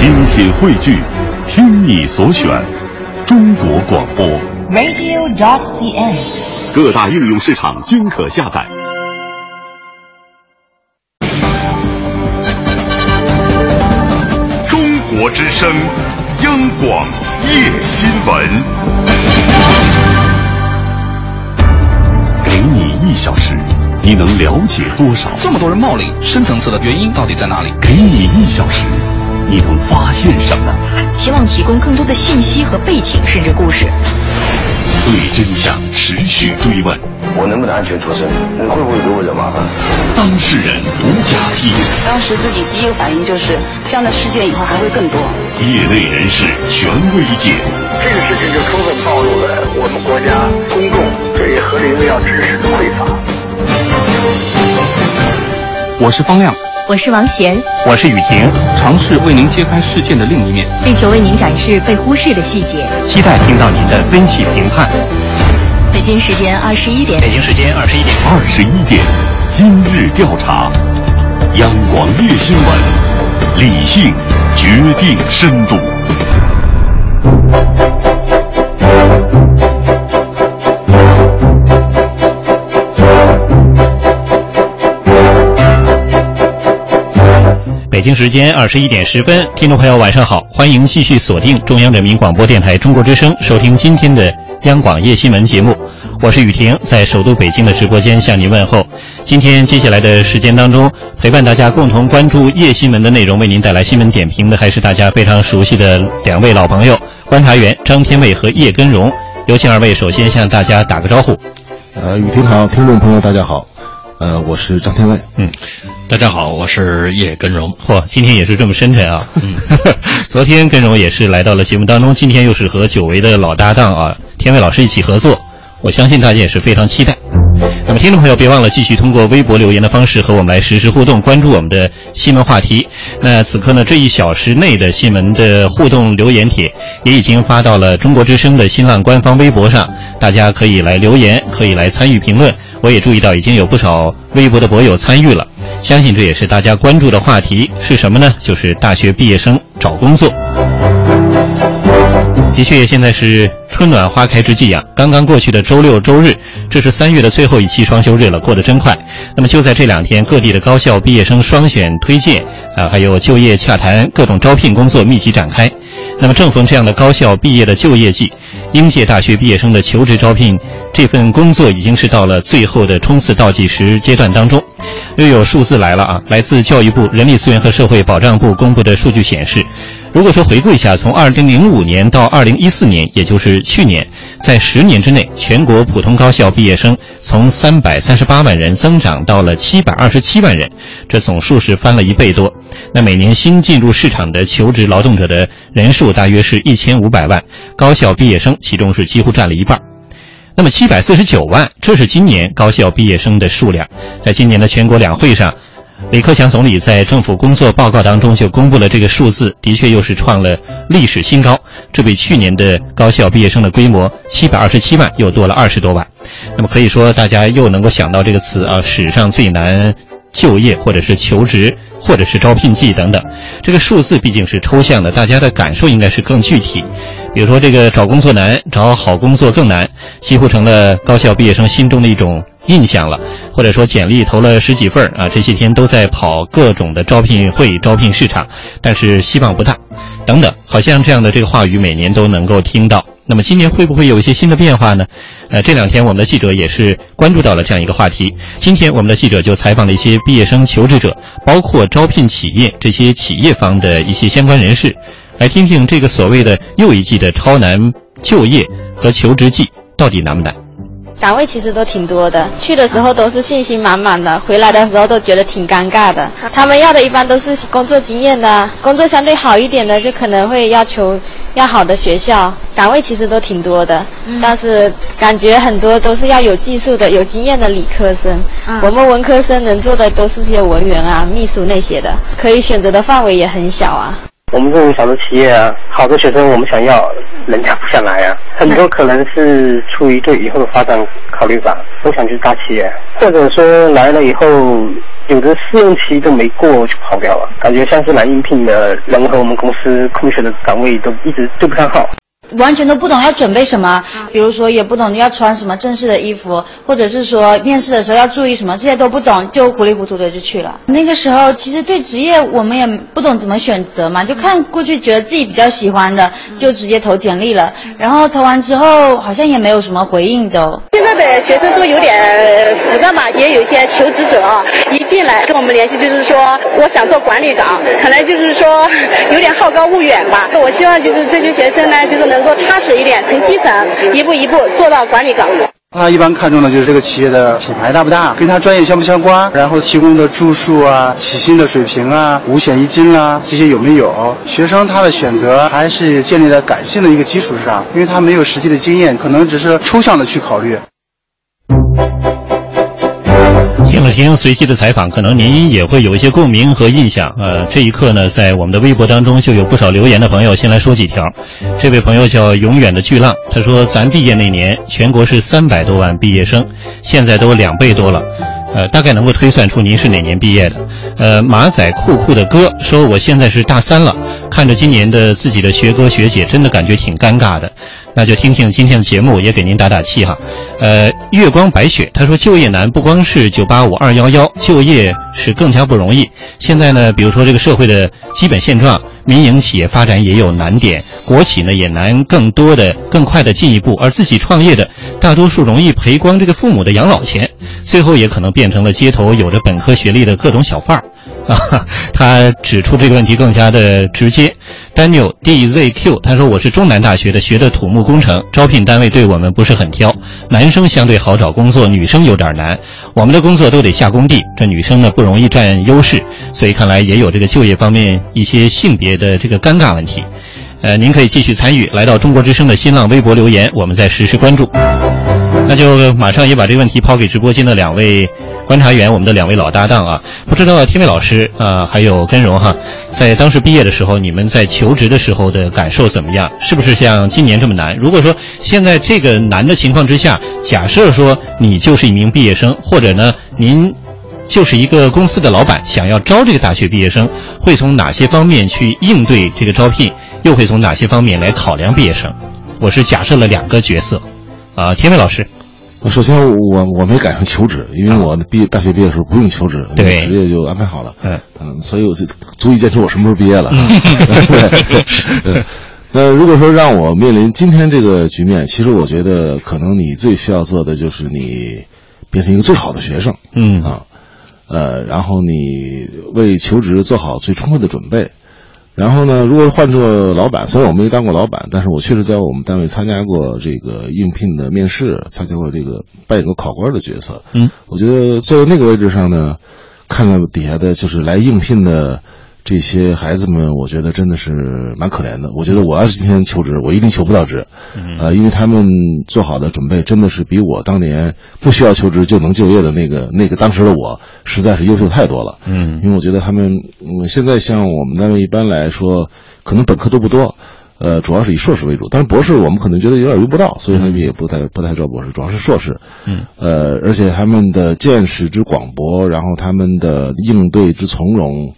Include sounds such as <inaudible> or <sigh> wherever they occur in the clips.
精品汇聚，听你所选，中国广播。radio.cn。各大应用市场均可下载。中国之声，央广夜新闻。给你一小时，你能了解多少？这么多人冒领，深层次的原因到底在哪里？给你一小时，你能发现什么？希望提供更多的信息和背景，甚至故事。对真相持续追问，我能不能安全脱身？你会不会给我惹麻烦？当事人独家披露，当时自己第一个反应就是，这样的事件以后还会更多。业内人士权威解读。这个事情就充分暴露了我们国家公众对合理用药知识的匮乏。我是方亮，我是王贤，我是雨婷，尝试为您揭开事件的另一面，力求为您展示被忽视的细节。期待听到您的分析评判。北京时间二十一点，北京时间二十一点，二十一点，今日调查，央广夜新闻，理性决定深度。北京时间二十一点十分，听众朋友晚上好，欢迎继续锁定中央人民广播电台中国之声，收听今天的央广夜新闻节目。我是雨婷，在首都北京的直播间向您问候。今天接下来的时间当中，陪伴大家共同关注夜新闻的内容，为您带来新闻点评的还是大家非常熟悉的两位老朋友，观察员张天卫和叶根荣。有请二位首先向大家打个招呼。呃，雨婷好，听众朋友大家好，呃，我是张天卫。嗯，大家好，我是叶根荣。嚯，今天也是这么深沉啊！嗯，<laughs> 昨天根荣也是来到了节目当中，今天又是和久违的老搭档啊，天伟老师一起合作，我相信大家也是非常期待。那么，听众朋友别忘了继续通过微博留言的方式和我们来实时互动，关注我们的新闻话题。那此刻呢，这一小时内的新闻的互动留言帖也已经发到了中国之声的新浪官方微博上，大家可以来留言，可以来参与评论。我也注意到已经有不少微博的博友参与了，相信这也是大家关注的话题是什么呢？就是大学毕业生找工作。的确，现在是春暖花开之际啊！刚刚过去的周六、周日，这是三月的最后一期双休日了，过得真快。那么就在这两天，各地的高校毕业生双选推荐啊，还有就业洽谈、各种招聘工作密集展开。那么正逢这样的高校毕业的就业季，应届大学毕业生的求职招聘这份工作已经是到了最后的冲刺倒计时阶段当中。又有数字来了啊！来自教育部人力资源和社会保障部公布的数据显示，如果说回顾一下，从2005年到2014年，也就是去年，在十年之内，全国普通高校毕业生从338万人增长到了727万人，这总数是翻了一倍多。那每年新进入市场的求职劳动者的人数大约是一千五百万，高校毕业生其中是几乎占了一半。那么七百四十九万，这是今年高校毕业生的数量。在今年的全国两会上，李克强总理在政府工作报告当中就公布了这个数字，的确又是创了历史新高。这比去年的高校毕业生的规模七百二十七万又多了二十多万。那么可以说，大家又能够想到这个词啊，史上最难就业，或者是求职，或者是招聘季等等。这个数字毕竟是抽象的，大家的感受应该是更具体。比如说，这个找工作难，找好工作更难，几乎成了高校毕业生心中的一种印象了。或者说，简历投了十几份啊，这些天都在跑各种的招聘会、招聘市场，但是希望不大。等等，好像这样的这个话语每年都能够听到。那么今年会不会有一些新的变化呢？呃，这两天我们的记者也是关注到了这样一个话题。今天我们的记者就采访了一些毕业生求职者，包括招聘企业这些企业方的一些相关人士。来听听这个所谓的又一季的超难就业和求职季到底难不难？岗位其实都挺多的，去的时候都是信心满满的，回来的时候都觉得挺尴尬的。他们要的一般都是工作经验的，工作相对好一点的就可能会要求要好的学校。岗位其实都挺多的，嗯但是感觉很多都是要有技术的、有经验的理科生。嗯我们文科生能做的都是些文员啊、秘书那些的，可以选择的范围也很小啊。我们这种小的企业啊，好的学生我们想要，人家不想来啊。很多可能是出于对以后的发展考虑吧，不想去大企业，或者说来了以后有的试用期都没过就跑掉了，感觉像是来应聘的人和我们公司空缺的岗位都一直对不上号。完全都不懂要准备什么，比如说也不懂要穿什么正式的衣服，或者是说面试的时候要注意什么，这些都不懂，就糊里糊涂的就去了。那个时候其实对职业我们也不懂怎么选择嘛，就看过去觉得自己比较喜欢的，就直接投简历了。然后投完之后好像也没有什么回应的。现在的学生都有点浮躁嘛，也有一些求职者啊，一进来跟我们联系就是说我想做管理岗，可能就是说有点好高骛远吧。我希望就是这些学生呢，就是能。能够踏实一点，从基层一步一步做到管理岗。他一般看重的就是这个企业的品牌大不大，跟他专业相不相关，然后提供的住宿啊、起薪的水平啊、五险一金啊这些有没有？学生他的选择还是建立在感性的一个基础上，因为他没有实际的经验，可能只是抽象的去考虑。听了听随机的采访，可能您也会有一些共鸣和印象。呃，这一刻呢，在我们的微博当中就有不少留言的朋友，先来说几条。这位朋友叫永远的巨浪，他说：“咱毕业那年，全国是三百多万毕业生，现在都两倍多了。呃，大概能够推算出您是哪年毕业的。”呃，马仔酷酷的哥说：“我现在是大三了，看着今年的自己的学哥学姐，真的感觉挺尴尬的。”那就听听今天的节目，也给您打打气哈。呃，月光白雪他说，就业难不光是九八五二幺幺，就业是更加不容易。现在呢，比如说这个社会的基本现状，民营企业发展也有难点，国企呢也难更多的、更快的进一步，而自己创业的大多数容易赔光这个父母的养老钱，最后也可能变成了街头有着本科学历的各种小贩儿。<laughs> 啊，他指出这个问题更加的直接。Daniel DZQ 他说：“我是中南大学的，学的土木工程，招聘单位对我们不是很挑，男生相对好找工作，女生有点难。我们的工作都得下工地，这女生呢不容易占优势，所以看来也有这个就业方面一些性别的这个尴尬问题。呃，您可以继续参与，来到中国之声的新浪微博留言，我们再实时关注。那就马上也把这个问题抛给直播间的两位。”观察员，我们的两位老搭档啊，不知道天伟老师啊，还有根荣哈，在当时毕业的时候，你们在求职的时候的感受怎么样？是不是像今年这么难？如果说现在这个难的情况之下，假设说你就是一名毕业生，或者呢，您就是一个公司的老板，想要招这个大学毕业生，会从哪些方面去应对这个招聘？又会从哪些方面来考量毕业生？我是假设了两个角色，啊，天伟老师。首先，我我没赶上求职，因为我毕业大学毕业的时候不用求职，对，职业就安排好了。嗯嗯，所以我就足以见出我什么时候毕业了。<laughs> 对，那如果说让我面临今天这个局面，其实我觉得可能你最需要做的就是你变成一个最好的学生。嗯啊，呃，然后你为求职做好最充分的准备。然后呢？如果换做老板，虽然我没当过老板，但是我确实在我们单位参加过这个应聘的面试，参加过这个扮演过考官的角色。嗯，我觉得坐在那个位置上呢，看到底下的就是来应聘的。这些孩子们，我觉得真的是蛮可怜的。我觉得我要是今天求职，我一定求不到职，呃，因为他们做好的准备真的是比我当年不需要求职就能就业的那个那个当时的我，实在是优秀太多了。嗯，因为我觉得他们，嗯，现在像我们单位一般来说，可能本科都不多，呃，主要是以硕士为主。但是博士我们可能觉得有点用不到，所以他们也不太不太招博士，主要是硕士。嗯，呃，而且他们的见识之广博，然后他们的应对之从容。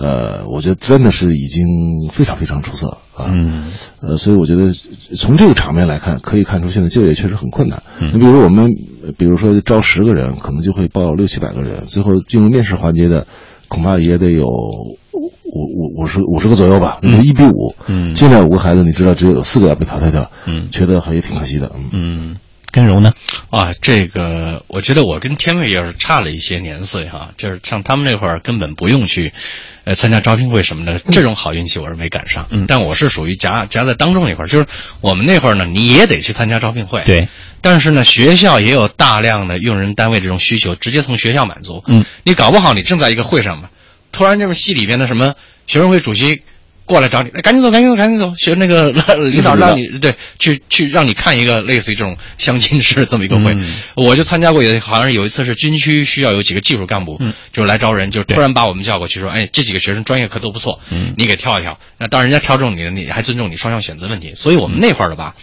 呃，我觉得真的是已经非常非常出色啊。嗯，呃，所以我觉得从这个场面来看，可以看出现在就业确实很困难。嗯，你比如我们，比如说招十个人，可能就会报六七百个人，最后进入面试环节的，恐怕也得有五五五十五十个左右吧，嗯，一比五。嗯，进来五个孩子，你知道只有四个要被淘汰掉。嗯，觉得也挺可惜的。嗯。根荣呢？啊，这个我觉得我跟天卫要是差了一些年岁哈，就是像他们那会儿根本不用去，呃，参加招聘会什么的，这种好运气我是没赶上。嗯，但我是属于夹夹在当中那块儿，就是我们那会儿呢，你也得去参加招聘会。对。但是呢，学校也有大量的用人单位这种需求，直接从学校满足。嗯。你搞不好你正在一个会上嘛，突然就是系里边的什么学生会主席。过来找你，赶紧走，赶紧走，赶紧走！学那个 <laughs> 领导让你对去去让你看一个类似于这种相亲式这么一个会，我就参加过，也好像有一次是军区需要有几个技术干部，就来招人，就突然把我们叫过去说，哎，这几个学生专业课都不错，你给挑一挑。那当人家挑中你了，你还尊重你双向选择问题。所以我们那会儿的吧。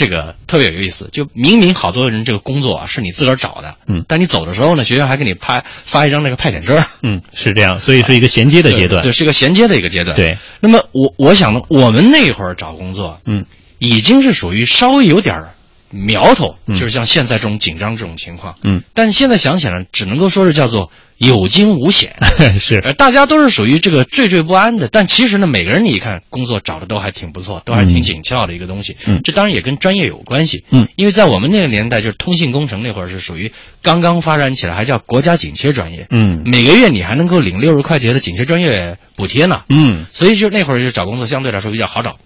这个特别有意思，就明明好多人这个工作啊是你自个儿找的，嗯，但你走的时候呢，学校还给你拍发一张那个派遣证，嗯，是这样，所以是一个衔接的阶段，对，是一个衔接的一个阶段。对，那么我我想呢，我们那会儿找工作，嗯，已经是属于稍微有点儿苗头，就是像现在这种紧张这种情况，嗯，但现在想起来，只能够说是叫做有惊无险，<laughs> 是，呃，大家都是属于这个惴惴不安的，但其实呢，每个人你一看工作找的都还挺不错，都还挺紧俏的一个东西，嗯，这当然也跟专业有关系，嗯，因为在我们那个年代，就是通信工程那会儿是属于刚刚发展起来，还叫国家紧缺专业，嗯，每个月你还能够领六十块钱的紧缺专业补贴呢，嗯，所以就那会儿就找工作相对来说比较好找，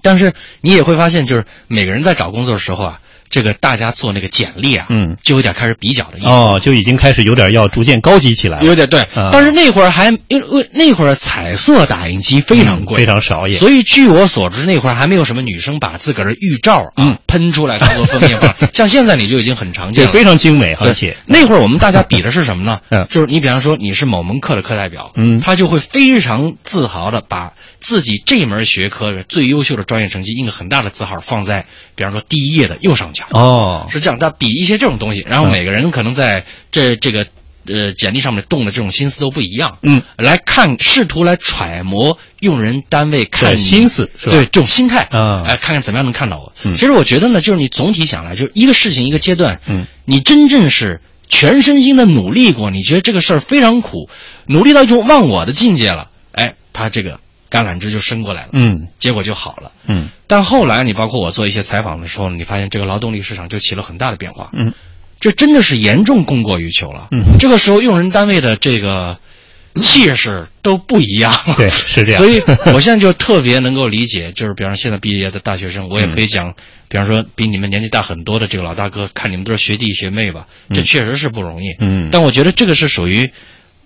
但是你也会发现，就是每个人在找工作的时候啊。这个大家做那个简历啊，嗯，就有点开始比较的意思。哦，就已经开始有点要逐渐高级起来了，有点对。啊、但是那会儿还因为那会儿彩色打印机非常贵，嗯、非常少也。所以据我所知，那会儿还没有什么女生把自个儿的玉照啊、嗯、喷出来当做封面画，<laughs> 像现在你就已经很常见了，非常精美，而且那会儿我们大家比的是什么呢？嗯，就是你比方说你是某门课的课代表，嗯，他就会非常自豪的把自己这门学科的最优秀的专业成绩印个很大的字号放在，比方说第一页的右上角。哦。是这样，他比一些这种东西，然后每个人可能在这这个呃简历上面动的这种心思都不一样，嗯，来看试图来揣摩用人单位看心思是吧？对这种心态啊，哎，看看怎么样能看到我。嗯，其实我觉得呢，就是你总体想来，就是一个事情一个阶段，嗯，你真正是全身心的努力过，你觉得这个事儿非常苦，努力到一种忘我的境界了，哎，他这个。橄榄枝就伸过来了，嗯，结果就好了，嗯。但后来你包括我做一些采访的时候，你发现这个劳动力市场就起了很大的变化，嗯，这真的是严重供过于求了，嗯。这个时候用人单位的这个气势都不一样，对，是这样。所以我现在就特别能够理解，就是比方说现在毕业的大学生，我也可以讲，比方说比你们年纪大很多的这个老大哥，看你们都是学弟学妹吧，这确实是不容易，嗯。但我觉得这个是属于。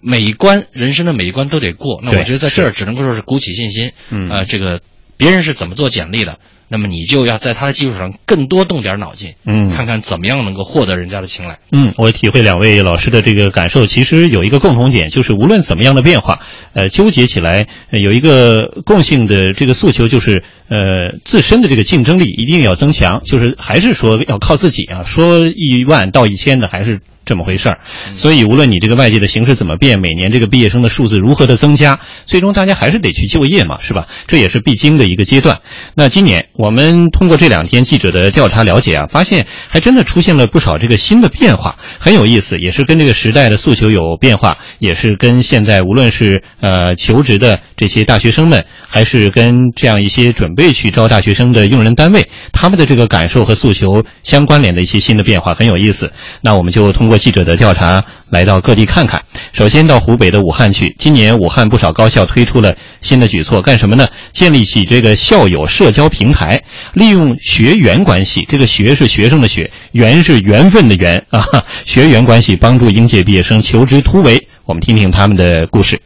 每一关人生的每一关都得过，那我觉得在这儿只能够说是鼓起信心。嗯，呃，这个别人是怎么做简历的，那么你就要在他的基础上更多动点脑筋，嗯，看看怎么样能够获得人家的青睐。嗯，我体会两位老师的这个感受，其实有一个共同点，就是无论怎么样的变化，呃，纠结起来有一个共性的这个诉求，就是呃自身的这个竞争力一定要增强，就是还是说要靠自己啊，说一万到一千的还是。这么回事儿，所以无论你这个外界的形势怎么变，每年这个毕业生的数字如何的增加，最终大家还是得去就业嘛，是吧？这也是必经的一个阶段。那今年我们通过这两天记者的调查了解啊，发现还真的出现了不少这个新的变化，很有意思，也是跟这个时代的诉求有变化，也是跟现在无论是呃求职的这些大学生们，还是跟这样一些准备去招大学生的用人单位，他们的这个感受和诉求相关联的一些新的变化，很有意思。那我们就通过。记者的调查来到各地看看。首先到湖北的武汉去，今年武汉不少高校推出了新的举措，干什么呢？建立起这个校友社交平台，利用学员关系，这个学是学生的学，缘是缘分的缘啊，学员关系帮助应届毕业生求职突围。我们听听他们的故事。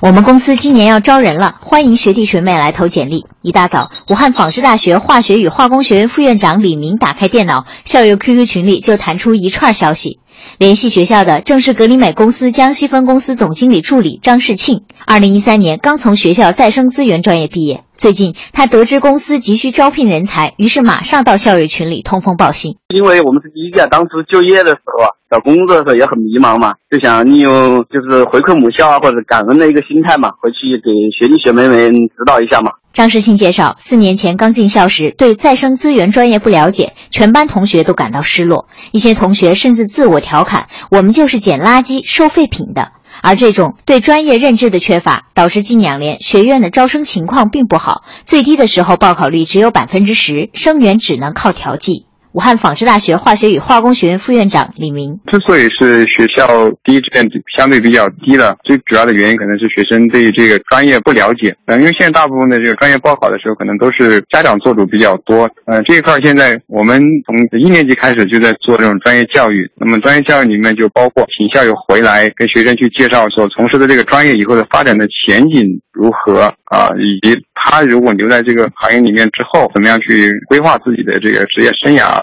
我们公司今年要招人了，欢迎学弟学妹来投简历。一大早，武汉纺织大学化学与化工学院副院长李明打开电脑，校友 QQ 群里就弹出一串消息。联系学校的正是格林美公司江西分公司总经理助理张世庆。二零一三年刚从学校再生资源专业毕业，最近他得知公司急需招聘人才，于是马上到校友群里通风报信。因为我们是第一届，当初就业的时候啊，找工作的时候也很迷茫嘛，就想利用就是回馈母校啊或者感恩的一个心态嘛，回去给学弟学妹们指导一下嘛。张世庆介绍，四年前刚进校时对再生资源专业不了解，全班同学都感到失落，一些同学甚至自我调侃：“我们就是捡垃圾、收废品的。”而这种对专业认知的缺乏，导致近两年学院的招生情况并不好，最低的时候报考率只有百分之十，生源只能靠调剂。武汉纺织大学化学与化工学院副院长李明：之所以是学校第一志愿相对比较低的，最主要的原因可能是学生对这个专业不了解。嗯，因为现在大部分的这个专业报考的时候，可能都是家长做主比较多。嗯，这一块现在我们从一年级开始就在做这种专业教育。那么专业教育里面就包括请校友回来跟学生去介绍所从事的这个专业以后的发展的前景如何啊，以及他如果留在这个行业里面之后，怎么样去规划自己的这个职业生涯。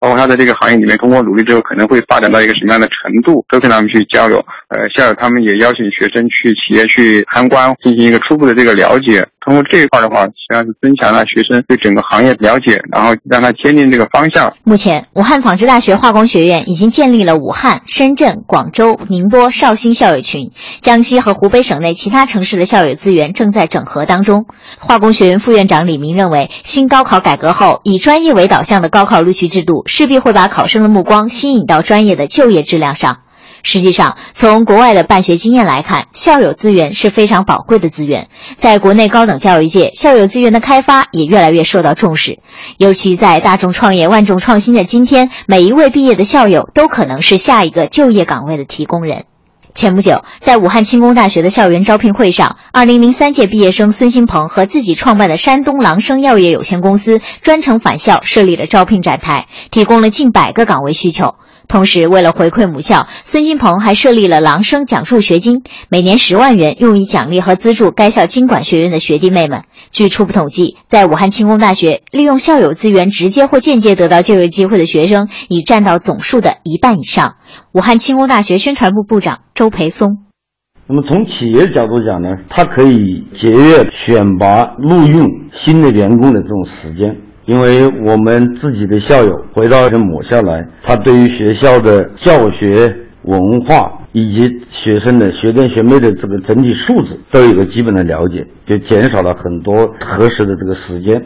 包括他在这个行业里面通过努力之后可能会发展到一个什么样的程度，都跟他们去交流。呃，校友他们也邀请学生去企业去参观，进行一个初步的这个了解。通过这一块的话，实际上是增强了学生对整个行业了解，然后让他坚定这个方向。目前，武汉纺织大学化工学院已经建立了武汉、深圳、广州、宁波、绍兴校友群，江西和湖北省内其他城市的校友资源正在整合当中。化工学院副院长李明认为，新高考改革后，以专业为导向的高考录取制度势必会把考生的目光吸引到专业的就业质量上。实际上，从国外的办学经验来看，校友资源是非常宝贵的资源。在国内高等教育界，校友资源的开发也越来越受到重视。尤其在大众创业、万众创新的今天，每一位毕业的校友都可能是下一个就业岗位的提供人。前不久，在武汉轻工大学的校园招聘会上，2003届毕业生孙新鹏和自己创办的山东狼生药业有限公司专程返校设立了招聘展台，提供了近百个岗位需求。同时，为了回馈母校，孙金鹏还设立了狼生奖助学金，每年十万元，用于奖励和资助该校经管学院的学弟妹们。据初步统计，在武汉轻工大学，利用校友资源直接或间接得到就业机会的学生，已占到总数的一半以上。武汉轻工大学宣传部部长周培松。那么从企业角度讲呢，它可以节约选拔录用新的员工的这种时间。因为我们自己的校友回到母校来，他对于学校的教学文化以及学生的学弟学妹的这个整体素质都有个基本的了解，就减少了很多核实的这个时间。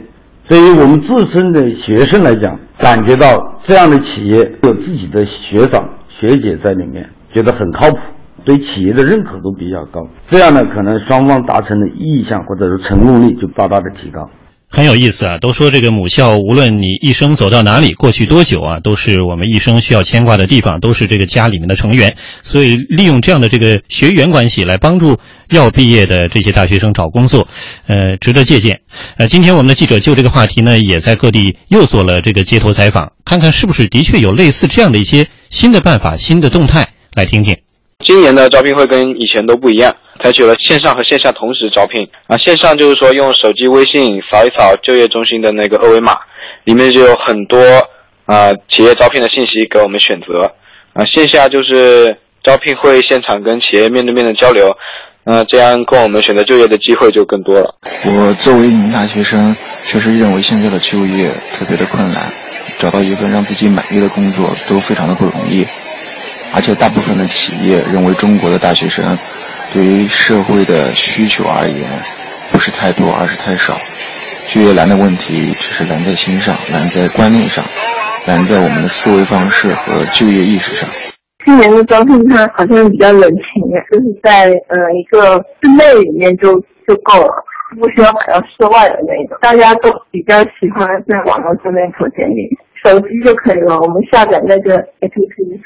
对于我们自身的学生来讲，感觉到这样的企业有自己的学长学姐在里面，觉得很靠谱，对企业的认可度比较高。这样呢，可能双方达成的意向或者是成功率就大大的提高。很有意思啊！都说这个母校，无论你一生走到哪里，过去多久啊，都是我们一生需要牵挂的地方，都是这个家里面的成员。所以，利用这样的这个学员关系来帮助要毕业的这些大学生找工作，呃，值得借鉴。呃，今天我们的记者就这个话题呢，也在各地又做了这个街头采访，看看是不是的确有类似这样的一些新的办法、新的动态，来听听。今年的招聘会跟以前都不一样。采取了线上和线下同时招聘啊，线上就是说用手机微信扫一扫就业中心的那个二维码，里面就有很多啊企业招聘的信息给我们选择啊。线下就是招聘会现场跟企业面对面的交流，呃，这样供我们选择就业的机会就更多了。我作为一名大学生，确实认为现在的就业特别的困难，找到一份让自己满意的工作都非常的不容易，而且大部分的企业认为中国的大学生。对于社会的需求而言，不是太多，而是太少。就业难的问题，只是难在心上，难在观念上，难在我们的思维方式和就业意识上。今年的招聘它好像比较冷清，就是在呃一个室内里面就就够了，不需要跑到室外的那种。大家都比较喜欢在网络上面投简历，手机就可以了，我们下载那个 APP。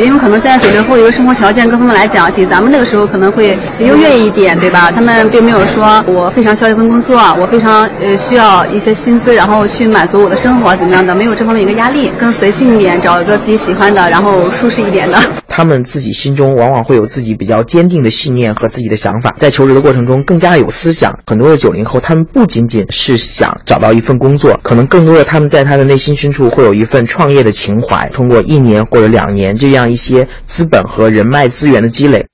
因为可能现在九零后一个生活条件各方面来讲，其实咱们那个时候可能会优越一点，对吧？他们并没有说我非常需要一份工作，我非常呃需要一些薪资，然后去满足我的生活怎么样的，没有这方面一个压力，更随性一点，找一个自己喜欢的，然后舒适一点的。他们自己心中往往会有自己比较坚定的信念和自己的想法，在求职的过程中更加有思想。很多的九零后，他们不仅仅是想找到一份工作，可能更多的他们在他的内心深处会有一份创业的情怀。通过一年或者两年这。这样一些资本和人脉资源的积累。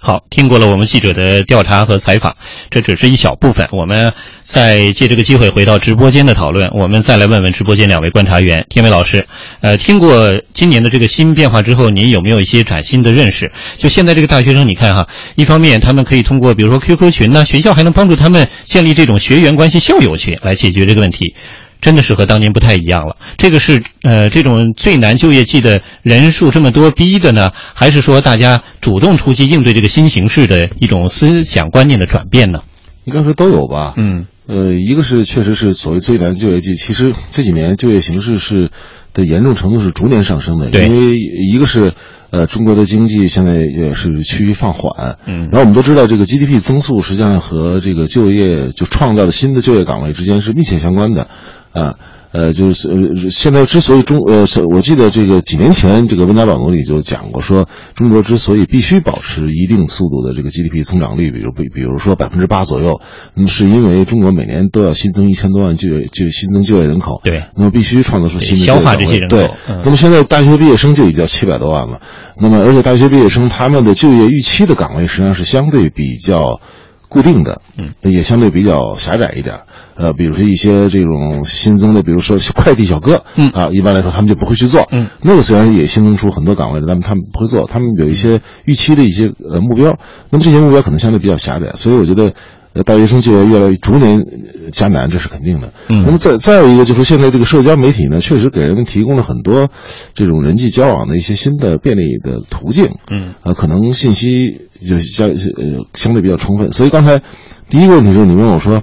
好，听过了我们记者的调查和采访，这只是一小部分。我们再借这个机会回到直播间的讨论，我们再来问问直播间两位观察员，天伟老师，呃，听过今年的这个新变化之后，您有没有一些崭新的认识？就现在这个大学生，你看哈，一方面他们可以通过比如说 QQ 群呢，学校还能帮助他们建立这种学员关系、校友群来解决这个问题。真的是和当年不太一样了。这个是呃，这种最难就业季的人数这么多逼的呢，还是说大家主动出击应对这个新形势的一种思想观念的转变呢？应该说都有吧。嗯，呃，一个是确实是所谓最难就业季，其实这几年就业形势是的严重程度是逐年上升的。因为一个是呃，中国的经济现在也是趋于放缓。嗯，然后我们都知道，这个 GDP 增速实际上和这个就业就创造的新的就业岗位之间是密切相关的。啊，呃，就是呃，现在之所以中呃，是我记得这个几年前这个温家宝总理就讲过，说中国之所以必须保持一定速度的这个 GDP 增长率，比如比比如说百分之八左右，那么是因为中国每年都要新增一千多万就业就新增就业人口，对，那么必须创造出新的消化这些人口，对，嗯、那么现在大学毕业生就已经七百多万了，那么而且大学毕业生他们的就业预期的岗位实际上是相对比较固定的，嗯，也相对比较狭窄一点。呃，比如说一些这种新增的，比如说快递小哥，嗯啊，一般来说他们就不会去做，嗯，那个虽然也新增出很多岗位的，但是他们不会做，他们有一些预期的一些呃目标，那么这些目标可能相对比较狭窄，所以我觉得。呃，大学生就业越来越逐年加难，这是肯定的。嗯，那么再再有一个就是现在这个社交媒体呢，确实给人们提供了很多这种人际交往的一些新的便利的途径。嗯，呃，可能信息就相呃相对比较充分。所以刚才第一个问题就是你问我说。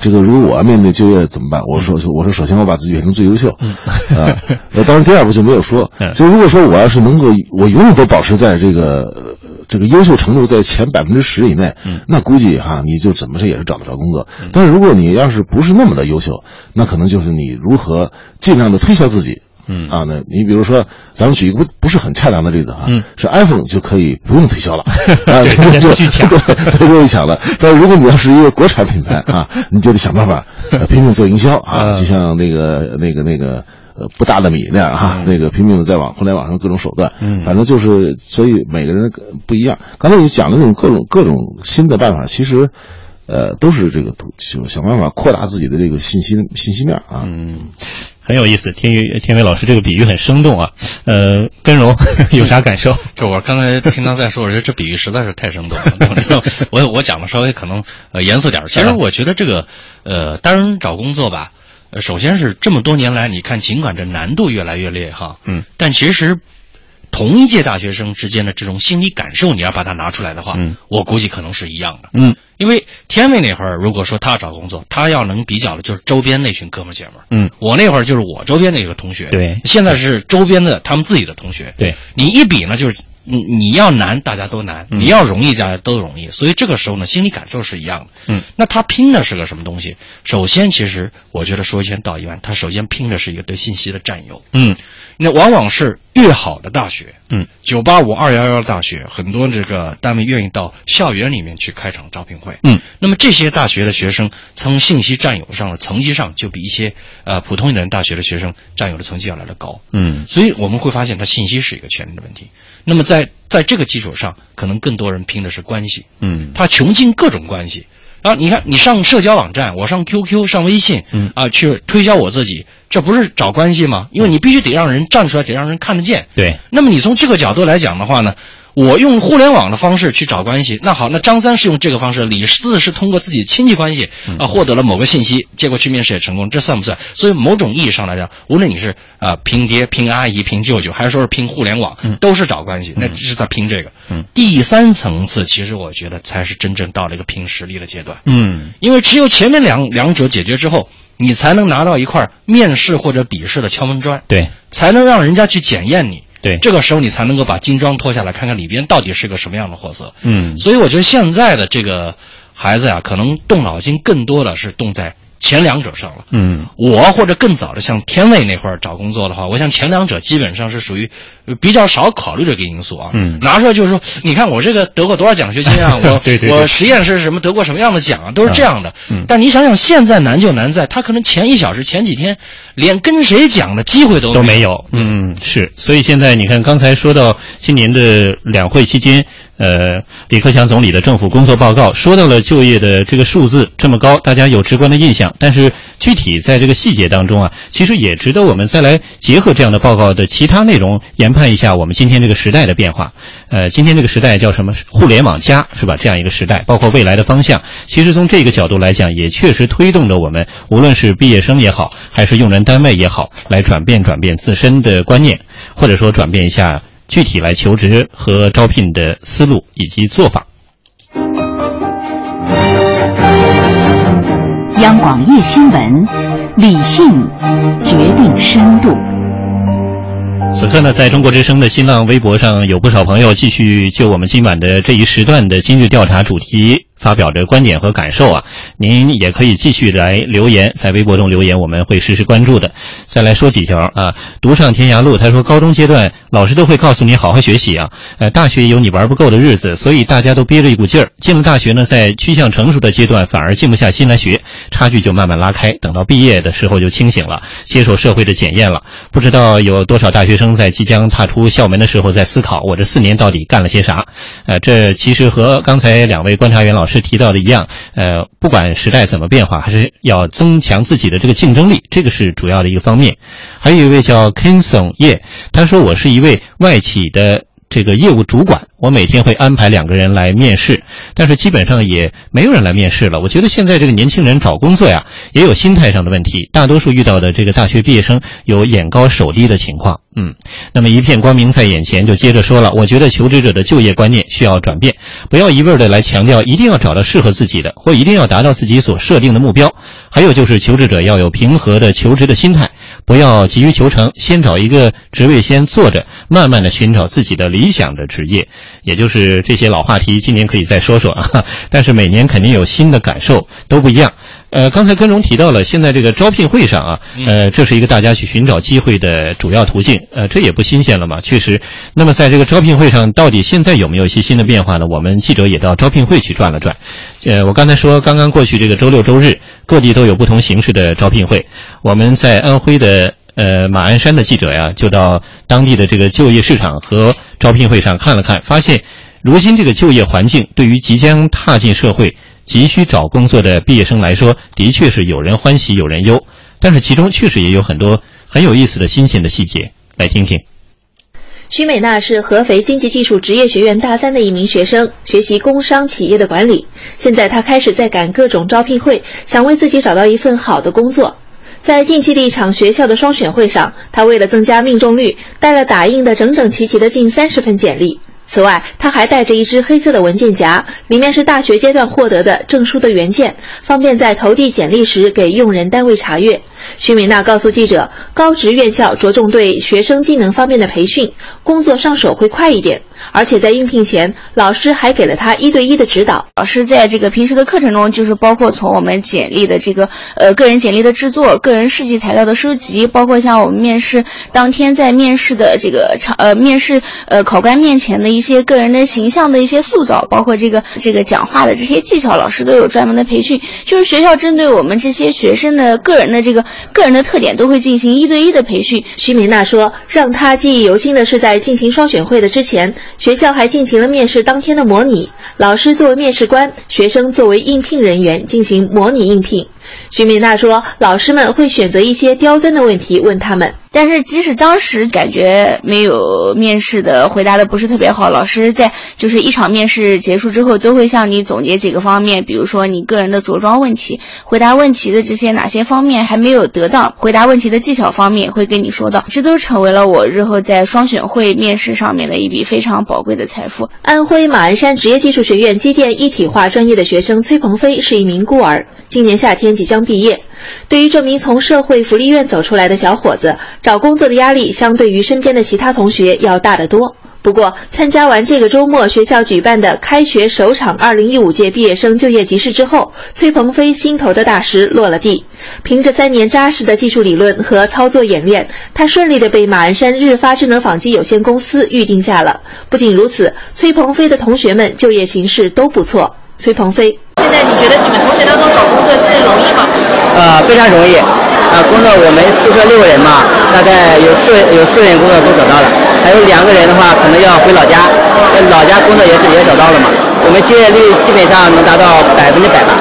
这个如果我要面对就业怎么办？我说，我说，首先我把自己变成最优秀，啊，呃，当然第二步就没有说。就如果说我要是能够，我永远都保持在这个这个优秀程度在前百分之十以内，嗯。那估计哈你就怎么着也是找得着工作。但是如果你要是不是那么的优秀，那可能就是你如何尽量的推销自己。嗯。啊，那你比如说，咱们举一个不不是很恰当的例子哈，嗯，是 iPhone 就可以不用推销了，<laughs> 啊，对就去抢，对，就 <laughs> 抢了。但是如果你要是一个国产品牌啊，你就得想办法呃拼命做营销啊，就像那个那个那个呃不大的米那样哈，那个拼命的在网互联网上各种手段，嗯，反正就是，所以每个人不一样。刚才你讲的那种各种各种新的办法，其实。呃，都是这个，想想办法扩大自己的这个信息信息面啊。嗯，很有意思。天宇天伟老师这个比喻很生动啊。呃，根荣 <laughs> 有啥感受？<laughs> 这我刚才听他在说，我觉得这比喻实在是太生动了。<laughs> 我我讲的稍微可能呃严肃点。其实我觉得这个呃，单人找工作吧，呃，首先是这么多年来，你看，尽管这难度越来越烈哈，嗯，但其实。同一届大学生之间的这种心理感受，你要把它拿出来的话，嗯，我估计可能是一样的，嗯，因为天卫那会儿，如果说他找工作，他要能比较的就是周边那群哥们姐们儿，嗯，我那会儿就是我周边的一个同学，对，现在是周边的他们自己的同学，对，你一比呢，就是你你要难，大家都难；嗯、你要容易，大家都容易，所以这个时候呢，心理感受是一样的，嗯，那他拼的是个什么东西？首先，其实我觉得说一千道一万，他首先拼的是一个对信息的占有，嗯。那往往是越好的大学，嗯，九八五、二幺幺大学，很多这个单位愿意到校园里面去开场招聘会，嗯，那么这些大学的学生从信息占有上的层级上，就比一些呃普通一点大学的学生占有的层级要来的高，嗯，所以我们会发现，它信息是一个权利的问题。那么在在这个基础上，可能更多人拼的是关系，嗯，他穷尽各种关系。啊，你看，你上社交网站，我上 QQ、上微信，嗯啊，去推销我自己，这不是找关系吗？因为你必须得让人站出来，得让人看得见。对。那么你从这个角度来讲的话呢，我用互联网的方式去找关系，那好，那张三是用这个方式，李四是通过自己的亲戚关系啊获得了某个信息，结果去面试也成功，这算不算？所以某种意义上来讲，无论你是啊拼爹、拼阿姨、拼舅舅，还是说是拼互联网，嗯、都是找关系，那这是在拼这个。嗯。第三层次，其实我觉得才是真正到了一个拼实力的阶段。嗯。因为只有前面两两者解决之后，你才能拿到一块面试或者笔试的敲门砖，对，才能让人家去检验你，对，这个时候你才能够把金装脱下来，看看里边到底是个什么样的货色，嗯，所以我觉得现在的这个孩子呀，可能动脑筋更多的是动在前两者上了，嗯，我或者更早的像天卫那会儿找工作的话，我想前两者基本上是属于比较少考虑这个因素啊，嗯，拿出来就是说，你看我这个得过多少奖学金啊，<laughs> 我对对对。我实验室什么得过什么样的奖啊，都是这样的，嗯，但你想想现在难就难在，他可能前一小时、前几天连跟谁讲的机会都都没有，嗯，是，所以现在你看，刚才说到今年的两会期间。呃，李克强总理的政府工作报告说到了就业的这个数字这么高，大家有直观的印象。但是具体在这个细节当中啊，其实也值得我们再来结合这样的报告的其他内容，研判一下我们今天这个时代的变化。呃，今天这个时代叫什么？互联网加是吧？这样一个时代，包括未来的方向。其实从这个角度来讲，也确实推动着我们，无论是毕业生也好，还是用人单位也好，来转变转变自身的观念，或者说转变一下。具体来求职和招聘的思路以及做法。央广夜新闻，理性决定深度。此刻呢，在中国之声的新浪微博上，有不少朋友继续就我们今晚的这一时段的今日调查主题发表着观点和感受啊。您也可以继续来留言，在微博中留言，我们会实时关注的。再来说几条啊，独上天涯路，他说高中阶段老师都会告诉你好好学习啊，呃，大学有你玩不够的日子，所以大家都憋着一股劲儿。进了大学呢，在趋向成熟的阶段，反而静不下心来学，差距就慢慢拉开。等到毕业的时候就清醒了，接受社会的检验了。不知道有多少大学生在即将踏出校门的时候在思考，我这四年到底干了些啥？呃，这其实和刚才两位观察员老师是提到的一样，呃，不管。时代怎么变化，还是要增强自己的这个竞争力，这个是主要的一个方面。还有一位叫 Kingson 叶，他说我是一位外企的。这个业务主管，我每天会安排两个人来面试，但是基本上也没有人来面试了。我觉得现在这个年轻人找工作呀，也有心态上的问题，大多数遇到的这个大学毕业生有眼高手低的情况。嗯，那么一片光明在眼前，就接着说了。我觉得求职者的就业观念需要转变，不要一味的来强调一定要找到适合自己的，或一定要达到自己所设定的目标。还有就是求职者要有平和的求职的心态。不要急于求成，先找一个职位先做着，慢慢的寻找自己的理想的职业。也就是这些老话题，今年可以再说说啊。<laughs> 但是每年肯定有新的感受，都不一样。呃，刚才跟荣提到了，现在这个招聘会上啊，呃，这是一个大家去寻找机会的主要途径。呃，这也不新鲜了嘛，确实。那么在这个招聘会上，到底现在有没有一些新的变化呢？我们记者也到招聘会去转了转。呃，我刚才说，刚刚过去这个周六周日，各地都有不同形式的招聘会。我们在安徽的呃马鞍山的记者呀，就到当地的这个就业市场和招聘会上看了看，发现如今这个就业环境对于即将踏进社会。急需找工作的毕业生来说，的确是有人欢喜有人忧，但是其中确实也有很多很有意思的新鲜的细节，来听听。徐美娜是合肥经济技术职业学院大三的一名学生，学习工商企业的管理。现在她开始在赶各种招聘会，想为自己找到一份好的工作。在近期的一场学校的双选会上，她为了增加命中率，带了打印的整整齐齐的近三十份简历。此外，他还带着一只黑色的文件夹，里面是大学阶段获得的证书的原件，方便在投递简历时给用人单位查阅。徐美娜告诉记者，高职院校着重对学生技能方面的培训，工作上手会快一点。而且在应聘前，老师还给了他一对一的指导。老师在这个平时的课程中，就是包括从我们简历的这个呃个人简历的制作、个人事迹材料的收集，包括像我们面试当天在面试的这个场呃面试呃考官面前的一些个人的形象的一些塑造，包括这个这个讲话的这些技巧，老师都有专门的培训。就是学校针对我们这些学生的个人的这个个人的特点，都会进行一对一的培训。徐敏娜说，让她记忆犹新的是在进行双选会的之前。学校还进行了面试当天的模拟，老师作为面试官，学生作为应聘人员进行模拟应聘。徐敏娜说：“老师们会选择一些刁钻的问题问他们。”但是，即使当时感觉没有面试的回答的不是特别好，老师在就是一场面试结束之后，都会向你总结几个方面，比如说你个人的着装问题、回答问题的这些哪些方面还没有得当，回答问题的技巧方面会跟你说到，这都成为了我日后在双选会面试上面的一笔非常宝贵的财富。安徽马鞍山职业技术学院机电一体化专业的学生崔鹏飞是一名孤儿，今年夏天即将毕业。对于这名从社会福利院走出来的小伙子，找工作的压力相对于身边的其他同学要大得多。不过，参加完这个周末学校举办的开学首场2015届毕业生就业集市之后，崔鹏飞心头的大石落了地。凭着三年扎实的技术理论和操作演练，他顺利的被马鞍山日发智能纺机有限公司预定下了。不仅如此，崔鹏飞的同学们就业形势都不错。崔鹏飞，现在你觉得你们同学当中找工作现在容易吗？呃，非常容易。啊，工作我们宿舍六个人嘛，大概有四有四个人工作都找到了，还有两个人的话可能要回老家，老家工作也也找到了嘛。我们就业率基本上能达到百分之百吧。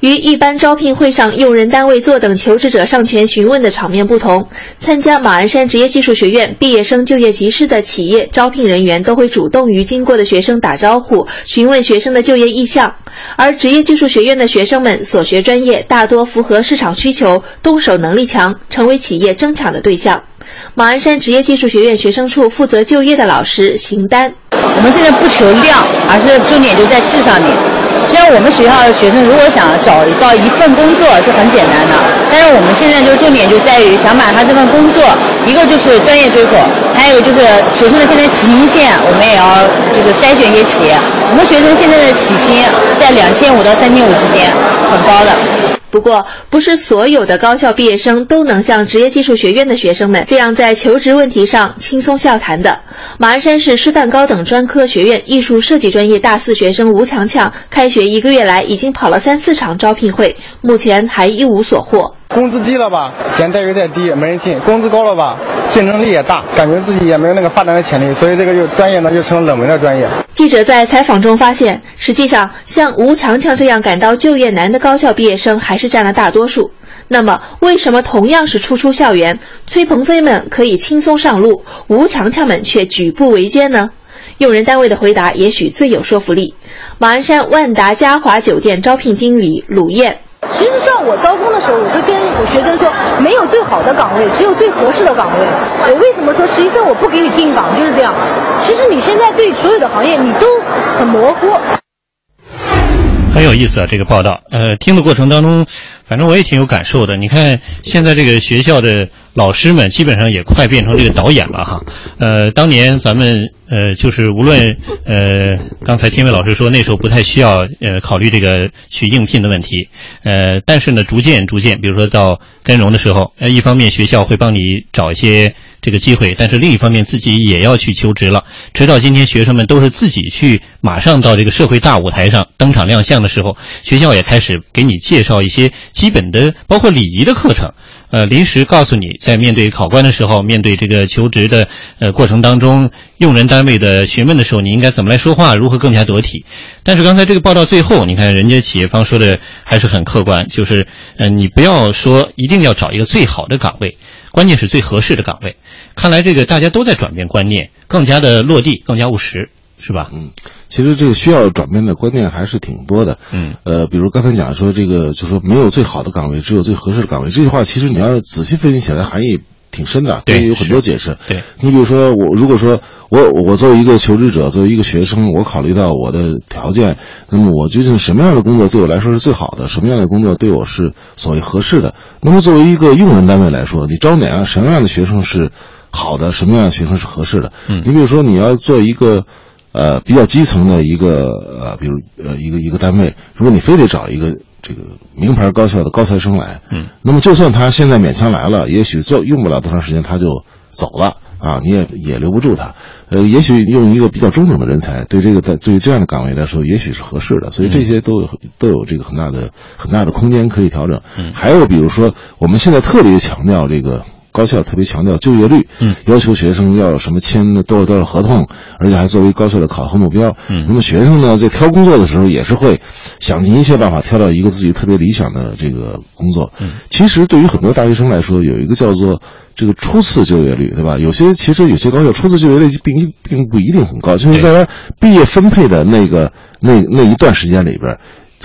与一般招聘会上用人单位坐等求职者上前询问的场面不同，参加马鞍山职业技术学院毕业生就业集市的企业招聘人员都会主动与经过的学生打招呼，询问学生的就业意向。而职业技术学院的学生们所学专业大多符合市场需求，动手能力强，成为企业争抢的对象。马鞍山职业技术学院学生处负责就业的老师邢丹：我们现在不求量，而是重点就在质上面。虽然我们学校的学生如果想找到一份工作是很简单的，但是我们现在就重点就在于想把他这份工作，一个就是专业对口，还有就是学生的现在起薪线，我们也要就是筛选一些企业。我们学生现在的起薪在两千五到三千五之间，很高的。不过，不是所有的高校毕业生都能像职业技术学院的学生们这样在求职问题上轻松笑谈的。马鞍山市师范高等专科学院艺术设计专业大四学生吴强强，开学一个月来已经跑了三四场招聘会，目前还一无所获。工资低了吧，嫌待遇太低，没人进；工资高了吧，竞争力也大，感觉自己也没有那个发展的潜力，所以这个就专业呢就成了冷门的专业。记者在采访中发现，实际上像吴强强这样感到就业难的高校毕业生还是占了大多数。那么，为什么同样是初出校园，崔鹏飞们可以轻松上路，吴强强们却举步维艰呢？用人单位的回答也许最有说服力。马鞍山万达嘉华酒店招聘经理鲁燕。实际上，我招工的时候，我就跟我学生说，没有最好的岗位，只有最合适的岗位。我为什么说实习生我不给你定岗，就是这样。其实你现在对所有的行业你都很模糊。很有意思啊，这个报道。呃，听的过程当中，反正我也挺有感受的。你看，现在这个学校的老师们基本上也快变成这个导演了哈。呃，当年咱们呃，就是无论呃，刚才天伟老师说那时候不太需要呃考虑这个去应聘的问题，呃，但是呢，逐渐逐渐，比如说到跟融的时候，呃，一方面学校会帮你找一些。这个机会，但是另一方面自己也要去求职了。直到今天，学生们都是自己去，马上到这个社会大舞台上登场亮相的时候，学校也开始给你介绍一些基本的，包括礼仪的课程。呃，临时告诉你，在面对考官的时候，面对这个求职的呃过程当中，用人单位的询问的时候，你应该怎么来说话，如何更加得体。但是刚才这个报道最后，你看人家企业方说的还是很客观，就是呃，你不要说一定要找一个最好的岗位。关键是最合适的岗位，看来这个大家都在转变观念，更加的落地，更加务实，是吧？嗯，其实这个需要转变的观念还是挺多的。嗯，呃，比如刚才讲说这个，就说没有最好的岗位，只有最合适的岗位。这句话其实你要仔细分析起来，含义。挺深的，对，有很多解释。对你比如说，我如果说我我作为一个求职者，作为一个学生，我考虑到我的条件，那么我究竟什么样的工作对我来说是最好的？什么样的工作对我是所谓合适的？那么作为一个用人单位来说，你招哪样什么样的学生是好的？什么样的学生是合适的？嗯，你比如说你要做一个呃比较基层的一个呃，比如呃一个一个单位，如果你非得找一个。这个名牌高校的高材生来，嗯，那么就算他现在勉强来了，也许做用不了多长时间他就走了啊，你也也留不住他。呃，也许用一个比较中等的人才，对这个在对于这样的岗位来说，也许是合适的。所以这些都有都有这个很大的很大的空间可以调整。嗯，还有比如说，我们现在特别强调这个。高校特别强调就业率，嗯，要求学生要什么签多少多少合同，而且还作为高校的考核目标，嗯，那么学生呢在挑工作的时候也是会想尽一切办法挑到一个自己特别理想的这个工作，嗯，其实对于很多大学生来说，有一个叫做这个初次就业率，对吧？有些其实有些高校初次就业率并并不一定很高，就是在他毕业分配的那个那那一段时间里边。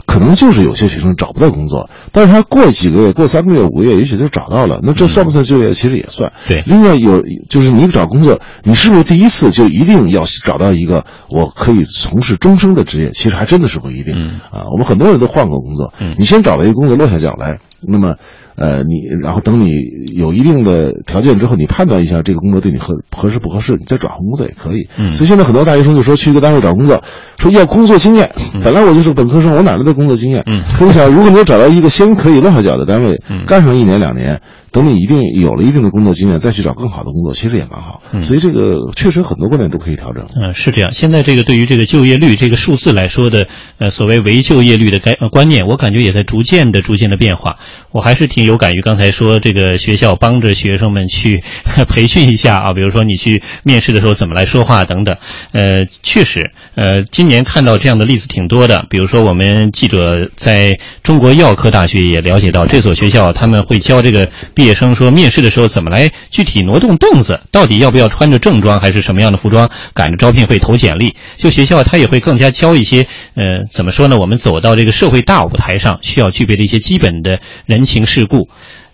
可能就是有些学生找不到工作，但是他过几个月，过三个月、五个月，也许就找到了。那这算不算就业？其实也算。对。另外有就是你找工作，你是不是第一次就一定要找到一个我可以从事终生的职业？其实还真的是不一定。嗯。啊，我们很多人都换过工作。嗯。你先找到一个工作落下脚来，那么。呃，你然后等你有一定的条件之后，你判断一下这个工作对你合合适不合适，你再转换工作也可以。嗯，所以现在很多大学生就说去一个单位找工作，说要工作经验。本来我就是本科生，我哪来的工作经验？嗯，可以想，如果你找到一个先可以落下脚的单位，嗯，干上一年两年。等你一定有了一定的工作经验，再去找更好的工作，其实也蛮好。嗯，所以这个确实很多观点都可以调整。嗯，是这样。现在这个对于这个就业率这个数字来说的，呃，所谓唯就业率的概观念，我感觉也在逐渐的、逐渐的变化。我还是挺有感于刚才说这个学校帮着学生们去 <laughs> 培训一下啊，比如说你去面试的时候怎么来说话等等。呃，确实，呃，今年看到这样的例子挺多的。比如说我们记者在中国药科大学也了解到，这所学校他们会教这个。毕业生说，面试的时候怎么来具体挪动凳子？到底要不要穿着正装，还是什么样的服装赶着招聘会投简历？就学校他也会更加教一些，呃，怎么说呢？我们走到这个社会大舞台上，需要具备的一些基本的人情世故，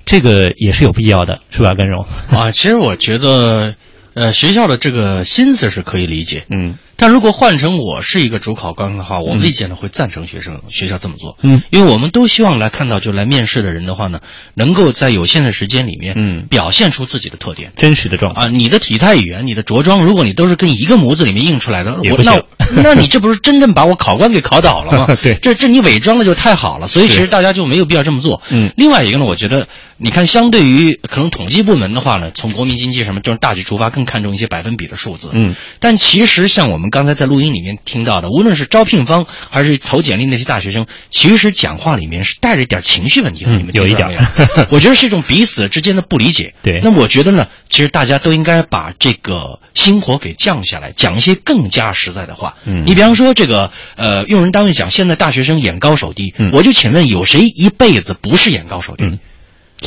这个也是有必要的，是吧？根荣啊，其实我觉得，呃，学校的这个心思是可以理解，嗯，但如果换成我是一个主考官的话，我理解呢会赞成学生学校这么做。嗯，因为我们都希望来看到就来面试的人的话呢，能够在有限的时间里面，嗯，表现出自己的特点，真实的状态啊。你的体态语言、你的着装，如果你都是跟一个模子里面印出来的，我那那你这不是真正把我考官给考倒了吗？<laughs> 对，这这你伪装的就太好了，所以其实大家就没有必要这么做。嗯，另外一个呢，我觉得你看，相对于可能统计部门的话呢，从国民经济什么就是大局出发，更看重一些百分比的数字。嗯，但其实像我们刚才在录音里面听到的，无论是招聘方还是投简历那些大学生，其实讲话里面是带着一点情绪问题的。嗯你们有一点，<laughs> 我觉得是一种彼此之间的不理解。对，那我觉得呢，其实大家都应该把这个心火给降下来，讲一些更加实在的话。嗯，你比方说这个呃，用人单位讲现在大学生眼高手低，嗯、我就请问有谁一辈子不是眼高手低？嗯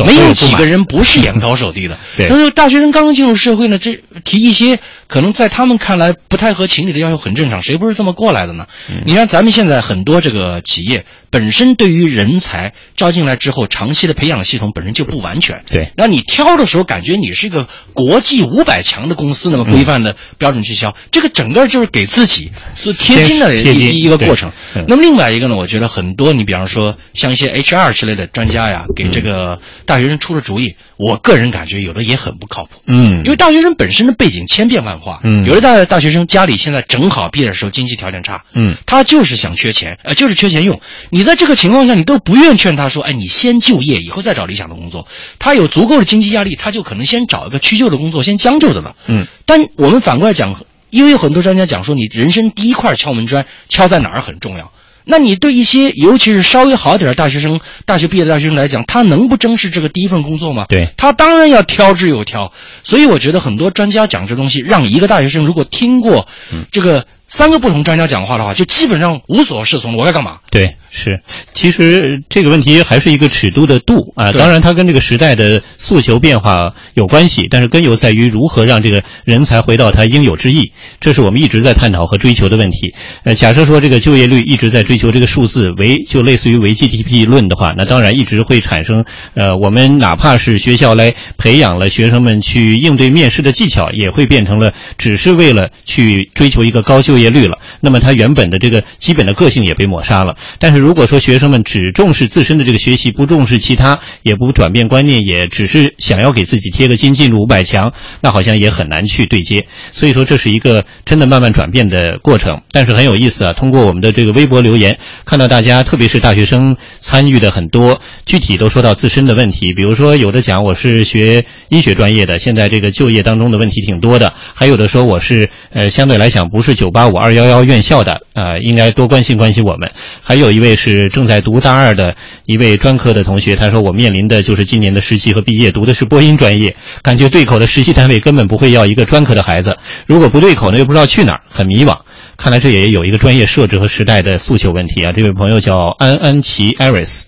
没有几个人不是眼高手低的。<laughs> 对，那大学生刚刚进入社会呢，这提一些可能在他们看来不太合情理的要求很正常，谁不是这么过来的呢？嗯、你看咱们现在很多这个企业本身对于人才招进来之后，长期的培养系统本身就不完全。对，那你挑的时候感觉你是一个国际五百强的公司那么规范的标准去挑，嗯、这个整个就是给自己是贴金的一一个过程。嗯、那么另外一个呢，我觉得很多你比方说像一些 HR 之类的专家呀，给这个大学生出了主意。我个人感觉有的也很不靠谱，嗯，因为大学生本身的背景千变万化，嗯，有的大大学生家里现在正好毕业的时候经济条件差，嗯，他就是想缺钱，呃，就是缺钱用。你在这个情况下，你都不愿劝他说，哎，你先就业，以后再找理想的工作。他有足够的经济压力，他就可能先找一个屈就的工作，先将就的了，嗯。但我们反过来讲，因为有很多专家讲说，你人生第一块敲门砖敲在哪儿很重要。那你对一些尤其是稍微好点的大学生、大学毕业的大学生来讲，他能不珍视这个第一份工作吗？对，他当然要挑之又挑。所以我觉得很多专家讲这东西，让一个大学生如果听过这个三个不同专家讲话的话，就基本上无所适从。我该干嘛？对，是。其实这个问题还是一个尺度的度啊。当然，它跟这个时代的诉求变化有关系，但是根由在于如何让这个人才回到他应有之意，这是我们一直在探讨和追求的问题。呃，假设说这个就业率一直在追求这个数字为就类似于为 GDP 论的话，那当然一直会产生呃，我们哪怕是学校来培养了学生们去应对面试的技巧，也会变成了只是为了去追求一个高就业率了。那么他原本的这个基本的个性也被抹杀了。但是如果说学生们只重视自身的这个学习，不重视其他，也不转变观念，也只是想要给自己贴个金进入五百强，那好像也很难去对接。所以说这是一个真的慢慢转变的过程。但是很有意思啊，通过我们的这个微博留言，看到大家特别是大学生参与的很多，具体都说到自身的问题。比如说有的讲我是学医学专业的，现在这个就业当中的问题挺多的；还有的说我是呃相对来讲不是九八五二幺幺院校的，呃应该多关心关心我们。还有一位是正在读大二的一位专科的同学，他说我面临的就是今年的实习和毕业，读的是播音专业，感觉对口的实习单位根本不会要一个专科的孩子，如果不对口呢又不知道去哪儿，很迷惘。看来这也有一个专业设置和时代的诉求问题啊。这位朋友叫安安琪艾瑞斯。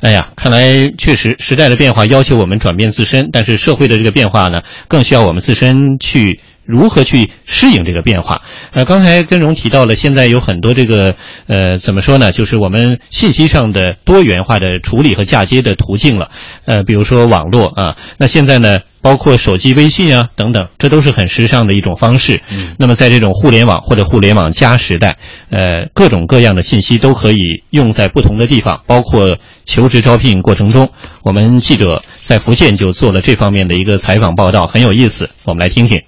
哎呀，看来确实时代的变化要求我们转变自身，但是社会的这个变化呢，更需要我们自身去如何去适应这个变化。呃，刚才跟荣提到了，现在有很多这个呃怎么说呢，就是我们信息上的多元化的处理和嫁接的途径了。呃，比如说网络啊，那现在呢，包括手机微信啊等等，这都是很时尚的一种方式。嗯，那么在这种互联网或者互联网加时代，呃，各种各样的信息都可以用在不同的地方，包括求职招聘过程中。我们记者在福建就做了这方面的一个采访报道，很有意思，我们来听听。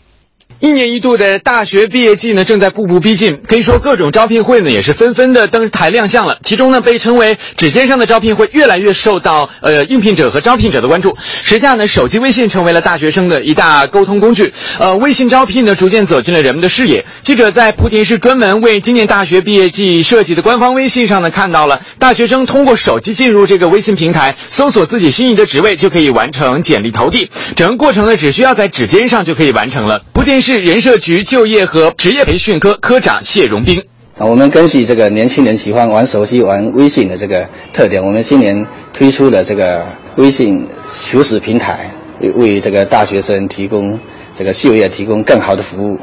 一年一度的大学毕业季呢，正在步步逼近，可以说各种招聘会呢也是纷纷的登台亮相了。其中呢，被称为指尖上的招聘会越来越受到呃应聘者和招聘者的关注。时下呢，手机微信成为了大学生的一大沟通工具。呃，微信招聘呢，逐渐走进了人们的视野。记者在莆田市专门为今年大学毕业季设计的官方微信上呢，看到了大学生通过手机进入这个微信平台，搜索自己心仪的职位，就可以完成简历投递。整个过程呢，只需要在指尖上就可以完成了。莆田市市人社局就业和职业培训科科长谢荣斌。啊，我们根据这个年轻人喜欢玩手机、玩微信的这个特点，我们今年推出了这个微信求职平台，为为这个大学生提供这个就业提供更好的服务。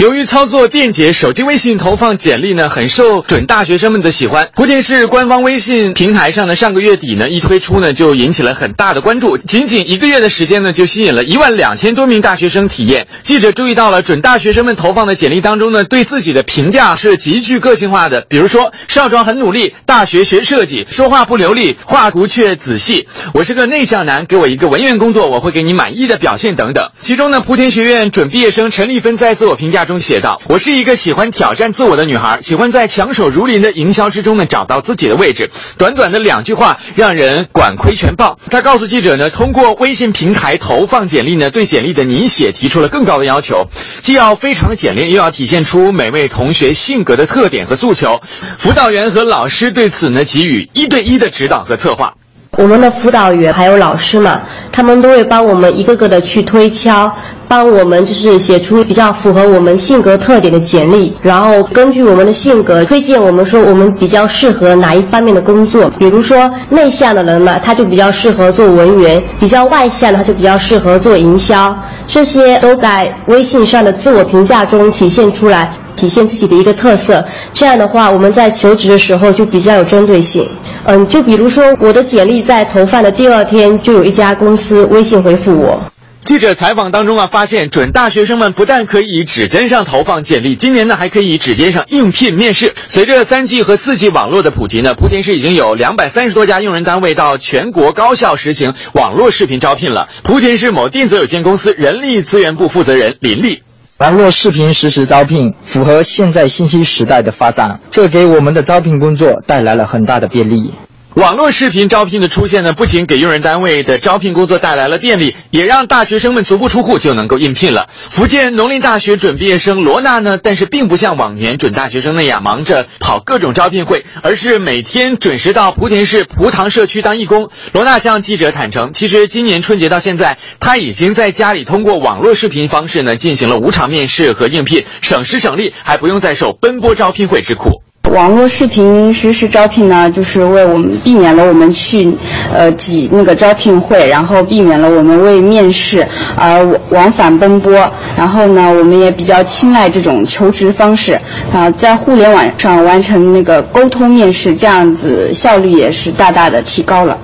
由于操作便捷，手机微信投放简历呢，很受准大学生们的喜欢。莆田市官方微信平台上呢，上个月底呢一推出呢，就引起了很大的关注。仅仅一个月的时间呢，就吸引了一万两千多名大学生体验。记者注意到了，准大学生们投放的简历当中呢，对自己的评价是极具个性化的。比如说，少壮很努力，大学学设计，说话不流利，画图却仔细。我是个内向男，给我一个文员工作，我会给你满意的表现等等。其中呢，莆田学院准毕业生陈丽芬在自我评价中写道：“我是一个喜欢挑战自我的女孩，喜欢在强手如林的营销之中呢找到自己的位置。”短短的两句话，让人管窥全豹。他告诉记者呢，通过微信平台投放简历呢，对简历的拟写提出了更高的要求，既要非常的简练，又要体现出每位同学性格的特点和诉求。辅导员和老师对此呢，给予一对一的指导和策划。我们的辅导员还有老师嘛，他们都会帮我们一个个的去推敲，帮我们就是写出比较符合我们性格特点的简历，然后根据我们的性格推荐我们说我们比较适合哪一方面的工作。比如说内向的人嘛，他就比较适合做文员；比较外向的他就比较适合做营销。这些都在微信上的自我评价中体现出来。体现自己的一个特色，这样的话，我们在求职的时候就比较有针对性。嗯，就比如说我的简历在投放的第二天，就有一家公司微信回复我。记者采访当中啊，发现准大学生们不但可以指尖上投放简历，今年呢还可以指尖上应聘面试。随着三 G 和四 G 网络的普及呢，莆田市已经有两百三十多家用人单位到全国高校实行网络视频招聘了。莆田市某电子有限公司人力资源部负责人林丽。网络视频实时招聘符合现在信息时代的发展，这给我们的招聘工作带来了很大的便利。网络视频招聘的出现呢，不仅给用人单位的招聘工作带来了便利，也让大学生们足不出户就能够应聘了。福建农林大学准毕业生罗娜呢，但是并不像往年准大学生那样忙着跑各种招聘会，而是每天准时到莆田市蒲塘社区当义工。罗娜向记者坦诚，其实今年春节到现在，她已经在家里通过网络视频方式呢进行了五场面试和应聘，省时省力，还不用再受奔波招聘会之苦。网络视频实时招聘呢，就是为我们避免了我们去，呃挤那个招聘会，然后避免了我们为面试而往返奔波。然后呢，我们也比较青睐这种求职方式，啊，在互联网上完成那个沟通面试，这样子效率也是大大的提高了。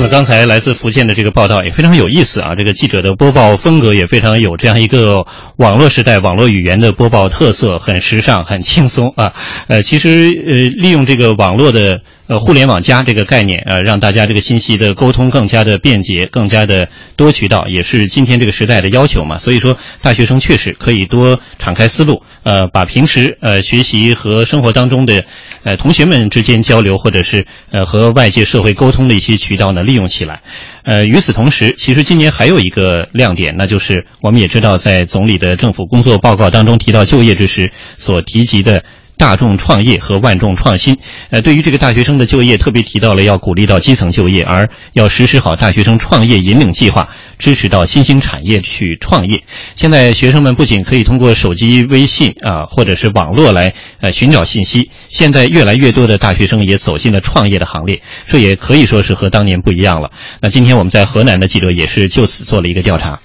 听了刚才来自福建的这个报道，也非常有意思啊！这个记者的播报风格也非常有这样一个网络时代、网络语言的播报特色，很时尚、很轻松啊。呃，其实呃，利用这个网络的。呃，互联网加这个概念，呃，让大家这个信息的沟通更加的便捷，更加的多渠道，也是今天这个时代的要求嘛。所以说，大学生确实可以多敞开思路，呃，把平时呃学习和生活当中的呃同学们之间交流，或者是呃和外界社会沟通的一些渠道呢利用起来。呃，与此同时，其实今年还有一个亮点，那就是我们也知道，在总理的政府工作报告当中提到就业之时所提及的。大众创业和万众创新，呃，对于这个大学生的就业，特别提到了要鼓励到基层就业，而要实施好大学生创业引领计划，支持到新兴产业去创业。现在学生们不仅可以通过手机微信啊，或者是网络来呃寻找信息，现在越来越多的大学生也走进了创业的行列，这也可以说是和当年不一样了。那今天我们在河南的记者也是就此做了一个调查。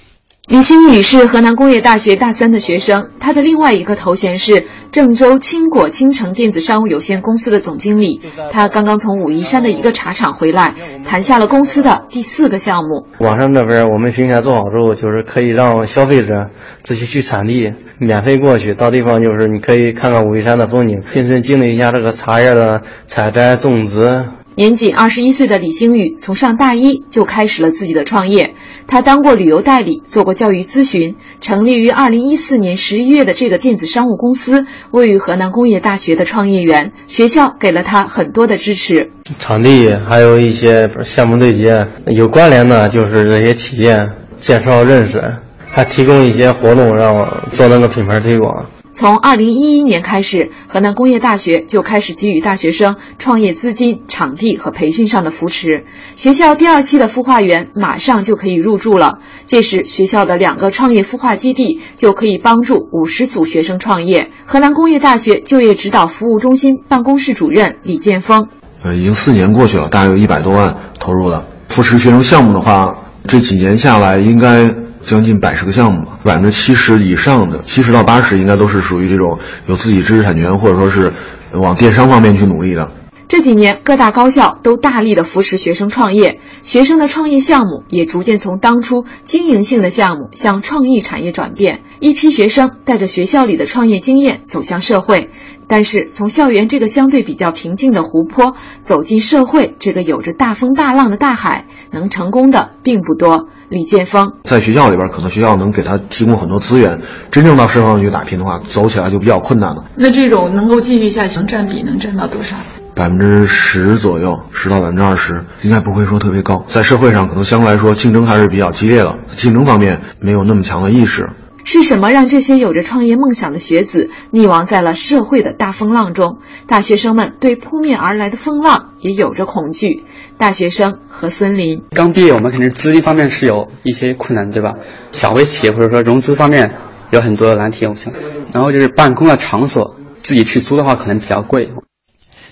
李新宇是河南工业大学大三的学生，他的另外一个头衔是郑州青果青城电子商务有限公司的总经理。他刚刚从武夷山的一个茶厂回来，谈下了公司的第四个项目。网上这边我们平台做好之后，就是可以让消费者自己去产地免费过去，到地方就是你可以看看武夷山的风景，亲身经历一下这个茶叶的采摘、种植。年仅二十一岁的李星宇，从上大一就开始了自己的创业。他当过旅游代理，做过教育咨询。成立于二零一四年十一月的这个电子商务公司，位于河南工业大学的创业园，学校给了他很多的支持。场地还有一些项目对接，有关联的就是这些企业介绍认识，还提供一些活动让我做那个品牌推广。从二零一一年开始，河南工业大学就开始给予大学生创业资金、场地和培训上的扶持。学校第二期的孵化园马上就可以入驻了，届时学校的两个创业孵化基地就可以帮助五十组学生创业。河南工业大学就业指导服务中心办公室主任李建峰：呃，已经四年过去了，大概有一百多万投入了扶持学生项目的话，这几年下来应该。将近百十个项目吧，百分之七十以上的，七十到八十应该都是属于这种有自己知识产权或者说是往电商方面去努力的。这几年，各大高校都大力的扶持学生创业，学生的创业项目也逐渐从当初经营性的项目向创意产业转变。一批学生带着学校里的创业经验走向社会，但是从校园这个相对比较平静的湖泊走进社会这个有着大风大浪的大海，能成功的并不多。李建峰在学校里边，可能学校能给他提供很多资源，真正到社会上去打拼的话，走起来就比较困难了。那这种能够继续下去，能占比能占到多少？百分之十左右，十到百分之二十，应该不会说特别高。在社会上，可能相对来说竞争还是比较激烈的，竞争方面没有那么强的意识。是什么让这些有着创业梦想的学子溺亡在了社会的大风浪中？大学生们对扑面而来的风浪也有着恐惧。大学生和森林刚毕业，我们肯定资金方面是有一些困难，对吧？小微企业或者说融资方面有很多的难题，我想。然后就是办公的场所，自己去租的话可能比较贵。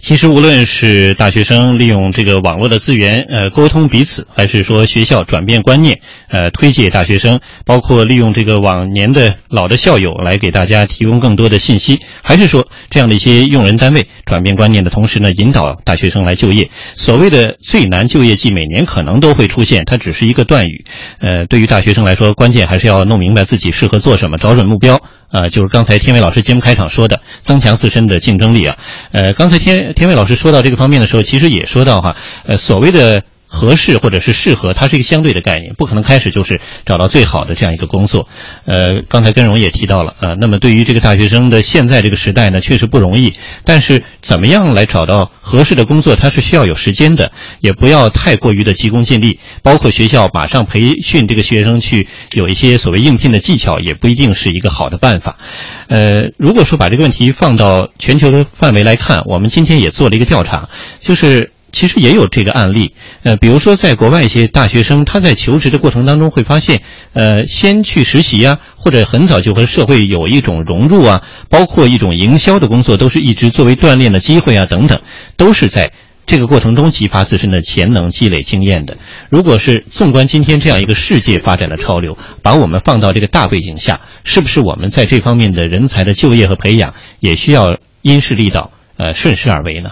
其实，无论是大学生利用这个网络的资源，呃，沟通彼此，还是说学校转变观念，呃，推介大学生，包括利用这个往年的老的校友来给大家提供更多的信息，还是说这样的一些用人单位转变观念的同时呢，引导大学生来就业。所谓的最难就业季，每年可能都会出现，它只是一个断语。呃，对于大学生来说，关键还是要弄明白自己适合做什么，找准目标。呃，就是刚才天伟老师节目开场说的，增强自身的竞争力啊。呃，刚才天天伟老师说到这个方面的时候，其实也说到哈，呃，所谓的。合适或者是适合，它是一个相对的概念，不可能开始就是找到最好的这样一个工作。呃，刚才根荣也提到了，呃，那么对于这个大学生的现在这个时代呢，确实不容易。但是怎么样来找到合适的工作，它是需要有时间的，也不要太过于的急功近利。包括学校马上培训这个学生去有一些所谓应聘的技巧，也不一定是一个好的办法。呃，如果说把这个问题放到全球的范围来看，我们今天也做了一个调查，就是。其实也有这个案例，呃，比如说在国外一些大学生，他在求职的过程当中会发现，呃，先去实习呀，或者很早就和社会有一种融入啊，包括一种营销的工作，都是一直作为锻炼的机会啊，等等，都是在这个过程中激发自身的潜能、积累经验的。如果是纵观今天这样一个世界发展的潮流，把我们放到这个大背景下，是不是我们在这方面的人才的就业和培养也需要因势利导，呃，顺势而为呢？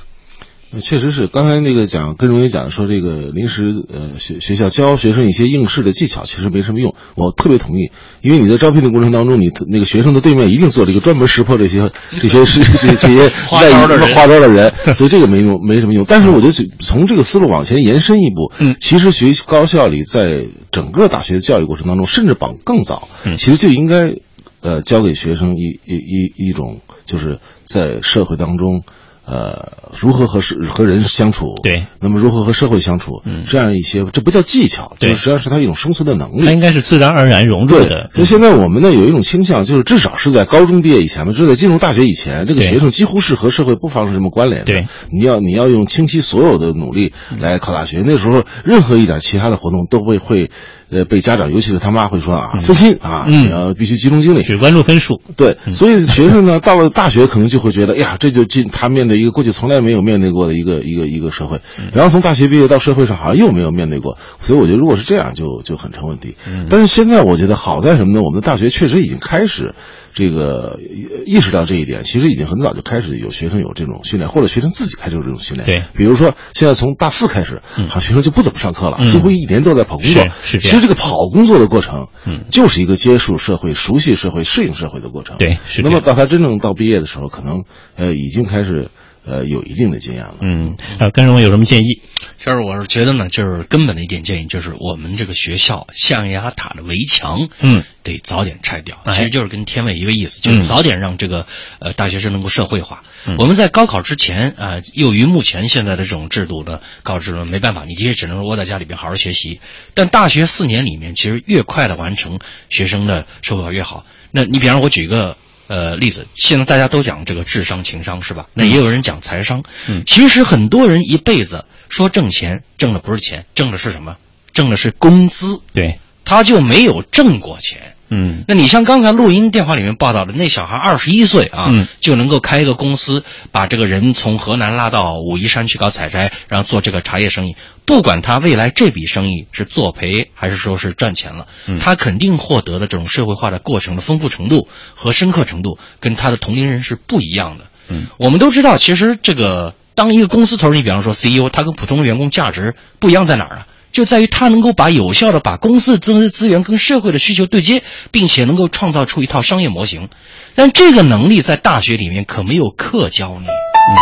确实是，刚才那个讲跟荣也讲说，这个临时呃学学校教学生一些应试的技巧，其实没什么用。我特别同意，因为你在招聘的过程当中，你那个学生的对面一定坐了一个专门识破这些这些这些这些花招的花招的人，<laughs> 所以这个没用没什么用。但是我觉得从这个思路往前延伸一步，嗯，其实学高校里在整个大学的教育过程当中，甚至往更早，嗯，其实就应该呃教给学生一一一一种就是在社会当中。呃，如何和社和人相处？对，那么如何和社会相处？嗯，这样一些，这不叫技巧，对，实际上是他一种生存的能力。他应该是自然而然融入的。所以现在我们呢有一种倾向，就是至少是在高中毕业以前吧，就在进入大学以前，这个学生几乎是和社会不发生什么关联的。对，你要你要用倾其所有的努力来考大学，那时候任何一点其他的活动都会会。呃，被家长，尤其是他妈会说啊，分心啊，然后必须集中精力，只关注分数。对，所以学生呢，到了大学可能就会觉得，哎呀，这就进他面对一个过去从来没有面对过的一个一个一个社会，然后从大学毕业到社会上好像又没有面对过，所以我觉得如果是这样，就就很成问题。但是现在我觉得好在什么呢？我们的大学确实已经开始。这个意识到这一点，其实已经很早就开始有学生有这种训练，或者学生自己开始有这种训练。对，比如说现在从大四开始，好学生就不怎么上课了，几乎一年都在跑工作。是，其实这个跑工作的过程，嗯，就是一个接触社会、熟悉社会、适应社会的过程。对，是。那么到他真正到毕业的时候，可能呃已经开始。呃，有一定的经验了。嗯，呃，甘荣有什么建议？就是我是觉得呢，就是根本的一点建议，就是我们这个学校象牙塔的围墙，嗯，得早点拆掉。其实就是跟天伟一个意思，就是早点让这个呃大学生能够社会化。我们在高考之前啊，由于目前现在的这种制度呢，高考制度没办法，你这些只能窝在家里边好好学习。但大学四年里面，其实越快的完成学生的社会化越好。那你比方说，我举一个。呃，例子，现在大家都讲这个智商、情商，是吧？那也有人讲财商。嗯，其实很多人一辈子说挣钱，挣的不是钱，挣的是什么？挣的是工资。对，他就没有挣过钱。嗯，那你像刚才录音电话里面报道的那小孩二十一岁啊，嗯就能够开一个公司，把这个人从河南拉到武夷山去搞采摘，然后做这个茶叶生意。不管他未来这笔生意是作赔还是说是赚钱了，嗯他肯定获得的这种社会化的过程的丰富程度和深刻程度，跟他的同龄人是不一样的。嗯，我们都知道，其实这个当一个公司头儿，你比方说 CEO，他跟普通的员工价值不一样在哪儿啊？就在于他能够把有效的把公司的资资源跟社会的需求对接，并且能够创造出一套商业模型。但这个能力在大学里面可没有课教你。嗯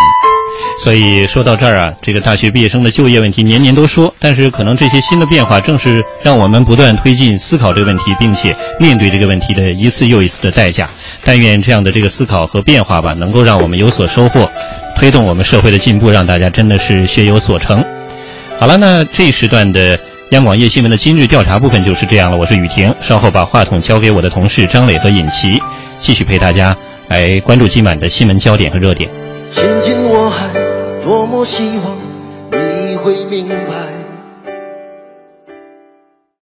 所以说到这儿啊，这个大学毕业生的就业问题年年都说，但是可能这些新的变化正是让我们不断推进思考这个问题，并且面对这个问题的一次又一次的代价。但愿这样的这个思考和变化吧，能够让我们有所收获，推动我们社会的进步，让大家真的是学有所成。好了，那这一时段的央广夜新闻的今日调查部分就是这样了。我是雨婷，稍后把话筒交给我的同事张磊和尹奇，继续陪大家来关注今晚的新闻焦点和热点。曾经我还多么希望你会明。